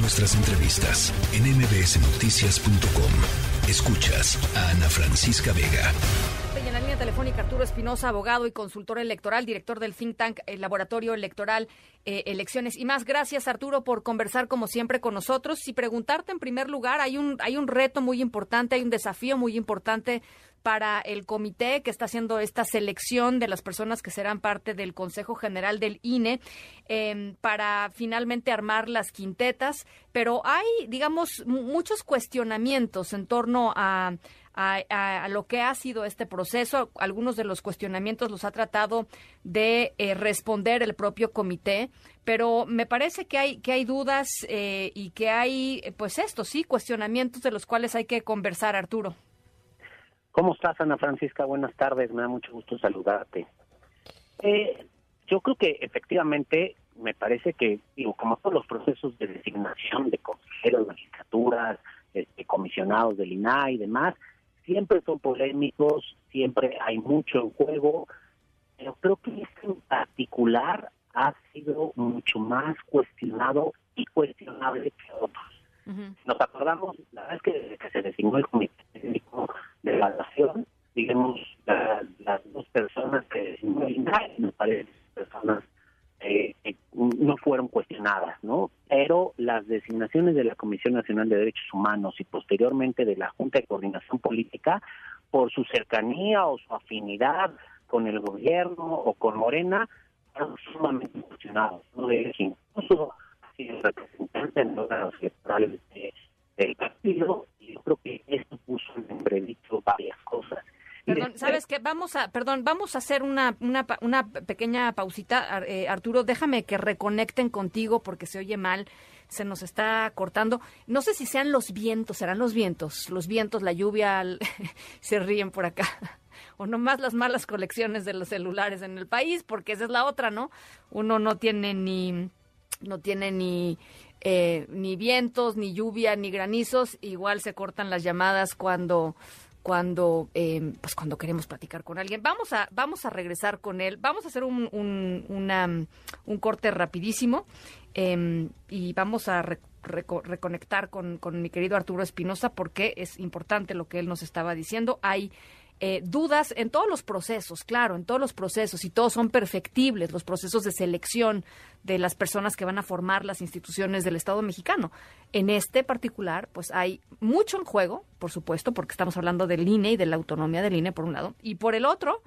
Nuestras entrevistas en mbsnoticias.com. Escuchas a Ana Francisca Vega. en la línea telefónica Arturo Espinosa, abogado y consultor electoral, director del think tank el Laboratorio Electoral eh, Elecciones. Y más, gracias Arturo por conversar como siempre con nosotros y preguntarte en primer lugar, hay un, hay un reto muy importante, hay un desafío muy importante para el comité que está haciendo esta selección de las personas que serán parte del Consejo General del INE em, para finalmente armar las quintetas, pero hay, digamos, muchos cuestionamientos en torno a, lo que ha sido este proceso. Algunos de los cuestionamientos los ha tratado de eh, responder el propio comité, pero me parece que hay que hay dudas eh, y que hay, pues esto sí, cuestionamientos de los cuales hay que conversar, Arturo. ¿Cómo estás, Ana Francisca? Buenas tardes, me da mucho gusto saludarte. Eh, yo creo que efectivamente me parece que, digo, como todos los procesos de designación de consejeros, legislaturas, este, comisionados del INAI y demás, siempre son polémicos, siempre hay mucho en juego, pero creo que este en particular ha sido mucho más cuestionado y cuestionable que otros. Nos acordamos, la verdad es que que se designó el comité técnico de evaluación, digamos, las dos personas que me parece personas eh, no fueron cuestionadas, ¿no? Pero las designaciones de la Comisión Nacional de Derechos Humanos y posteriormente de la Junta de Coordinación Política, por su cercanía o su afinidad con el gobierno o con Morena, fueron sumamente cuestionados, ¿no? De incluso ha sido representante en los órganos electorales del partido yo creo que esto puso en entredicho varias cosas. Perdón, ¿sabes qué? Vamos a, perdón, vamos a hacer una, una, una pequeña pausita. Eh, Arturo, déjame que reconecten contigo porque se oye mal, se nos está cortando. No sé si sean los vientos, serán los vientos, los vientos, la lluvia, se ríen por acá. O nomás las malas colecciones de los celulares en el país, porque esa es la otra, ¿no? Uno no tiene ni, no tiene ni eh, ni vientos, ni lluvia, ni granizos. Igual se cortan las llamadas cuando cuando eh, pues cuando queremos platicar con alguien. Vamos a vamos a regresar con él. Vamos a hacer un, un, corte rapidísimo em, y vamos a reconectar con, con mi querido Arturo Espinosa porque es importante lo que él nos estaba diciendo. Hay eh, dudas en todos los procesos, claro, en todos los procesos, y todos son perfectibles, los procesos de selección de las personas que van a formar las instituciones del Estado mexicano. En este particular, pues hay mucho en juego, por supuesto, porque estamos hablando del INE y de la autonomía del INE, por un lado, y por el otro,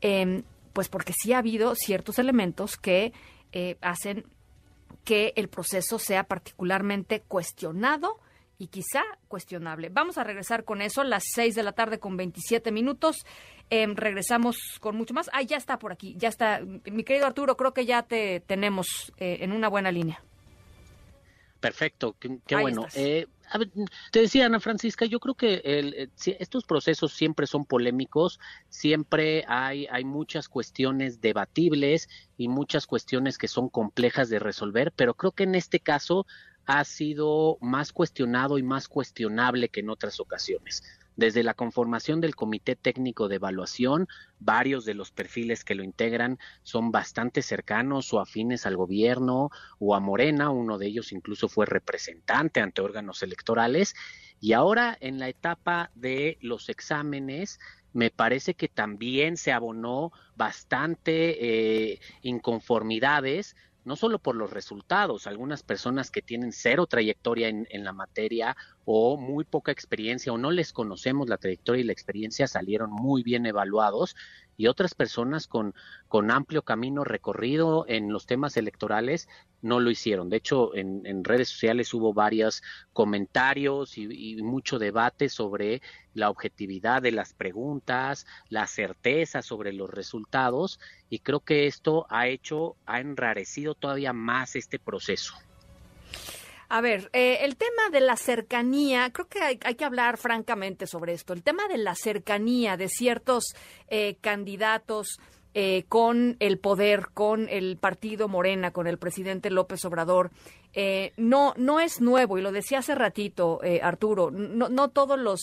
em, pues porque sí ha habido ciertos elementos que eh, hacen que el proceso sea particularmente cuestionado y quizá cuestionable. Vamos a regresar con eso, las 6 de la tarde con 27 minutos. Em, regresamos con mucho más. Ah, ya está por aquí, ya está. Mi querido Arturo, creo que ya te tenemos eh, en una buena línea. Perfecto, qué, bueno. Eh, te decía Ana Francisca, yo creo que eh, estos procesos siempre son polémicos, siempre hay, hay muchas cuestiones debatibles y muchas cuestiones que son complejas de resolver, pero creo que en este caso ha sido más cuestionado y más cuestionable que en otras ocasiones. Desde la conformación del Comité Técnico de Evaluación, varios de los perfiles que lo integran son bastante cercanos o afines al gobierno o a Morena, uno de ellos incluso fue representante ante órganos electorales, y ahora en la etapa de los exámenes, me parece que también se abonó bastante eh, inconformidades no solo por los resultados, algunas personas que tienen cero trayectoria en, en, la materia o muy poca experiencia o no les conocemos la trayectoria y la experiencia salieron muy bien evaluados y otras personas con, con amplio camino recorrido en los temas electorales no lo hicieron. De hecho, en, redes sociales hubo varios comentarios y, y, mucho debate sobre la objetividad de las preguntas, la certeza sobre los resultados y creo que esto ha hecho, ha enrarecido todavía más este proceso. A ver, eh, el tema de la cercanía, creo que hay, que hablar francamente sobre esto. El tema de la cercanía de ciertos eh, candidatos eh, con el poder, con el partido Morena, con el presidente López Obrador, eh, no, no es nuevo, y lo decía hace ratito eh, Arturo, no, no, todos los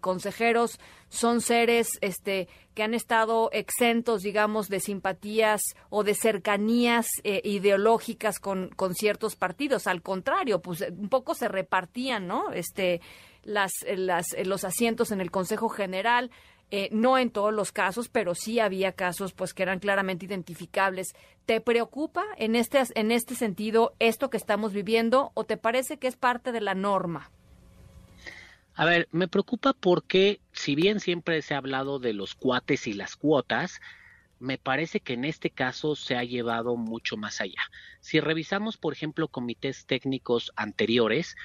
consejeros son seres este, que han estado exentos, digamos, de simpatías o de cercanías ideológicas con, con ciertos partidos. Al contrario, pues un poco se repartían, ¿no? Este, las, las, los asientos en el Consejo General eh, no en todos los casos, pero sí había casos pues que eran claramente identificables. ¿Te preocupa en este, en este sentido esto que estamos viviendo o te parece que es parte de la norma? A ver, me preocupa porque si bien siempre se ha hablado de los cuates y las cuotas, me parece que en este caso se ha llevado mucho más allá. Si revisamos, por ejemplo, comités técnicos anteriores,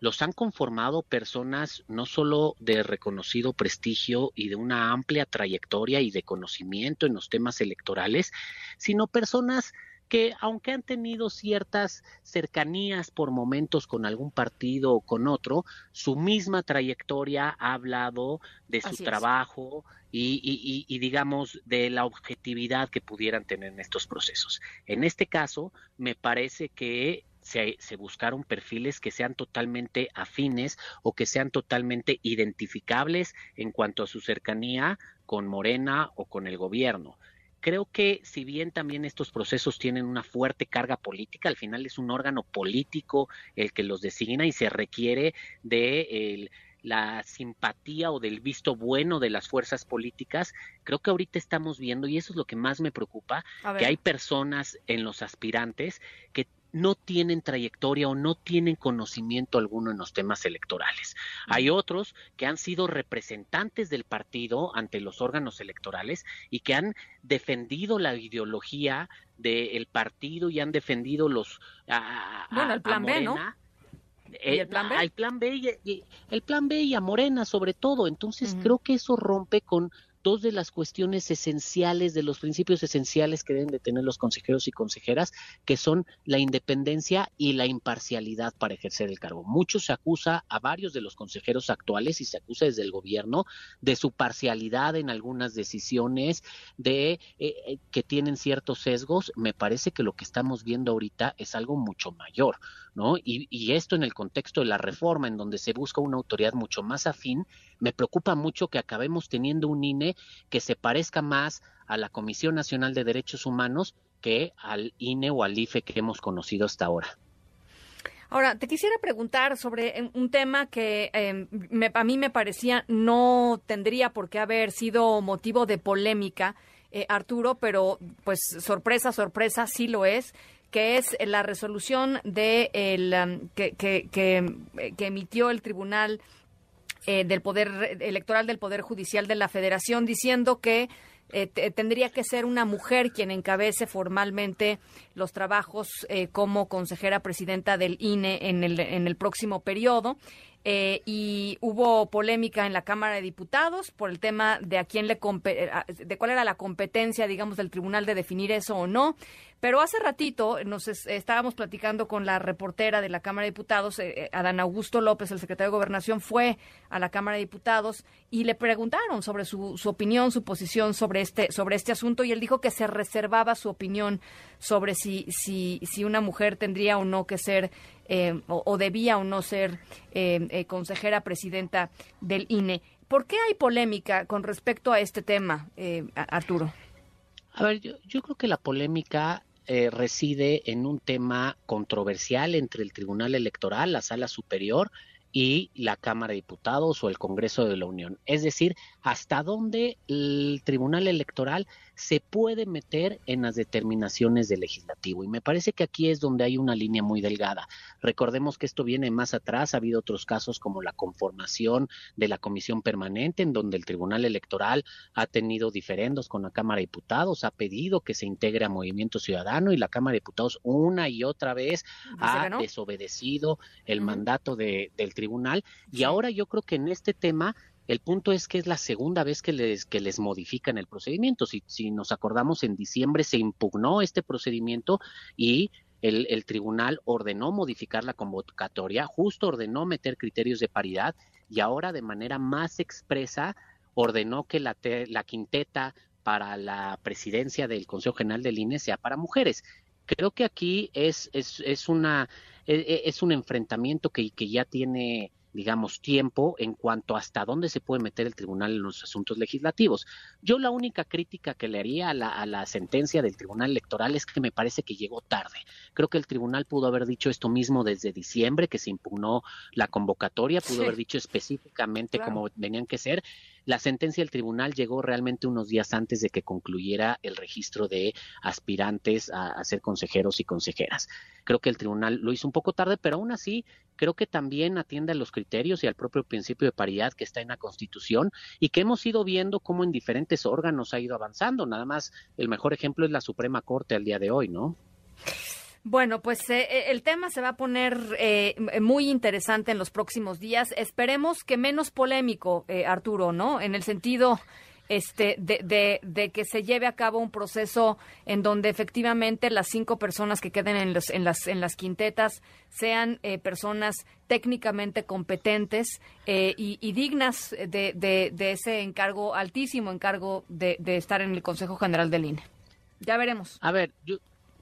los han conformado personas no solo de reconocido prestigio y de una amplia trayectoria y de conocimiento en los temas electorales, sino personas que aunque han tenido ciertas cercanías por momentos con algún partido o con otro, su misma trayectoria ha hablado de su trabajo y, y, digamos de la objetividad que pudieran tener en estos procesos. En este caso, me parece que se, buscaron perfiles que sean totalmente afines o que sean totalmente identificables en cuanto a su cercanía con Morena o con el gobierno. Creo que si bien también estos procesos tienen una fuerte carga política, al final es un órgano político el que los designa y se requiere de la simpatía o del visto bueno de las fuerzas políticas, creo que ahorita estamos viendo, y eso es lo que más me preocupa, que hay personas en los aspirantes que no tienen trayectoria o no tienen conocimiento alguno en los temas electorales. Hay otros que han sido representantes del partido ante los órganos electorales y que han defendido la ideología del partido y han defendido los bueno el plan B no ¿Y el plan B? El plan B y, el plan B y a Morena sobre todo. Entonces creo que eso rompe con dos de las cuestiones esenciales, de los principios esenciales que deben de tener los consejeros y consejeras, que son la independencia y la imparcialidad para ejercer el cargo. Mucho se acusa a varios de los consejeros actuales y se acusa desde el gobierno de su parcialidad en algunas decisiones, de eh, eh, que tienen ciertos sesgos. Me parece que lo que estamos viendo ahorita es algo mucho mayor, ¿no? Y, esto en el contexto de la reforma, en donde se busca una autoridad mucho más afín, me preocupa mucho que acabemos teniendo un INE que se parezca más a la Comisión Nacional de Derechos Humanos que al INE o al IFE que hemos conocido hasta ahora. Ahora, te quisiera preguntar sobre eh, un tema que em, a mí me parecía no tendría por qué haber sido motivo de polémica, eh, Arturo, pero pues sorpresa, sorpresa, sí lo es que es la resolución de el, em, que, que, que emitió el Tribunal eh, del Poder Electoral del Poder Judicial de la Federación diciendo que eh, tendría que ser una mujer quien encabece formalmente los trabajos eh, como consejera presidenta del INE en el, en el próximo periodo. Eh, y hubo polémica en la Cámara de Diputados por el tema de a quién le de cuál era la competencia, digamos, del tribunal de definir eso o no. Pero hace ratito nos estábamos platicando con la reportera de la Cámara de Diputados, eh, eh, Adán Augusto López, el secretario de Gobernación, fue a la Cámara de Diputados y le preguntaron sobre su, su opinión, su posición sobre este, sobre este asunto y él dijo que se reservaba su opinión sobre si, si, si una mujer tendría o no que ser eh, o, debía o no ser consejera presidenta del INE. ¿Por qué hay polémica con respecto a este tema, Arturo? A ver, yo, yo, creo que la polémica eh, reside en un tema controversial entre el Tribunal Electoral, la Sala Superior y la Cámara de Diputados o el Congreso de la Unión. Es decir, hasta dónde el Tribunal Electoral se puede meter en las determinaciones del legislativo. Y me parece que aquí es donde hay una línea muy delgada. Recordemos que esto viene más atrás, ha habido otros casos como la conformación de la comisión permanente, en donde el Tribunal Electoral ha tenido diferendos con la Cámara de Diputados, ha pedido que se integre a Movimiento Ciudadano y la Cámara de Diputados una y otra vez ha desobedecido el mandato de, del tribunal. Y ahora yo creo que en este tema el punto es que es la segunda vez que les, que les modifican el procedimiento. Si, si nos acordamos, en diciembre se impugnó este procedimiento y el, el, tribunal ordenó modificar la convocatoria, justo ordenó meter criterios de paridad y ahora de manera más expresa ordenó que la, la quinteta para la presidencia del Consejo General del INE sea para mujeres. Creo que aquí es, es, es una, e, e, es un enfrentamiento que, que ya tiene digamos, tiempo en cuanto hasta dónde se puede meter el tribunal en los asuntos legislativos. Yo la única crítica que le haría a la, a la, sentencia del tribunal electoral es que me parece que llegó tarde. Creo que el tribunal pudo haber dicho esto mismo desde diciembre, que se impugnó la convocatoria, pudo haber dicho específicamente cómo tenían que ser la sentencia del tribunal llegó realmente unos días antes de que concluyera el registro de aspirantes a, ser consejeros y consejeras. Creo que el tribunal lo hizo un poco tarde, pero aún así creo que también atiende a los criterios y al propio principio de paridad que está en la Constitución y que hemos ido viendo cómo en diferentes órganos ha ido avanzando. Nada más el mejor ejemplo es la Suprema Corte al día de hoy, ¿no? Bueno, pues eh, eh, el tema se va a poner eh, muy interesante en los próximos días. Esperemos que menos polémico, Arturo, ¿no? En el sentido este, de, que se lleve a cabo un proceso en donde efectivamente las cinco personas que queden en, los, en, las, en las quintetas sean personas técnicamente competentes y, dignas de, de, ese encargo, altísimo encargo de estar en el Consejo General del INE. Ya veremos. A ver, yo,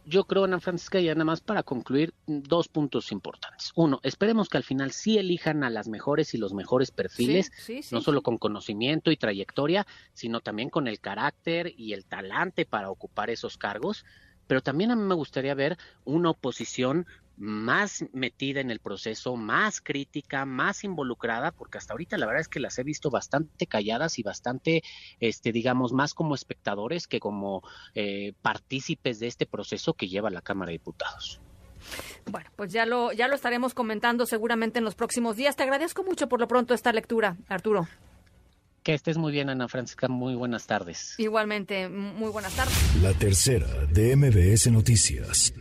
yo creo, Ana Francisca, ya nada más para concluir, dos puntos importantes. Uno, esperemos que al final sí elijan a las mejores y los mejores perfiles, no solo con conocimiento y trayectoria, sino también con el carácter y el talante para ocupar esos cargos. Pero también a mí me gustaría ver una oposición más metida en el proceso, más crítica, más involucrada, porque hasta ahorita la verdad es que las he visto bastante calladas y bastante, este, digamos, más como espectadores que como eh, partícipes de este proceso que lleva la Cámara de Diputados. Bueno, pues ya lo, ya lo estaremos comentando seguramente en los próximos días. Te agradezco mucho por lo pronto esta lectura, Arturo. Que estés muy bien, Ana Francisca. Muy buenas tardes. Igualmente, muy buenas tardes. La tercera de MBS Noticias.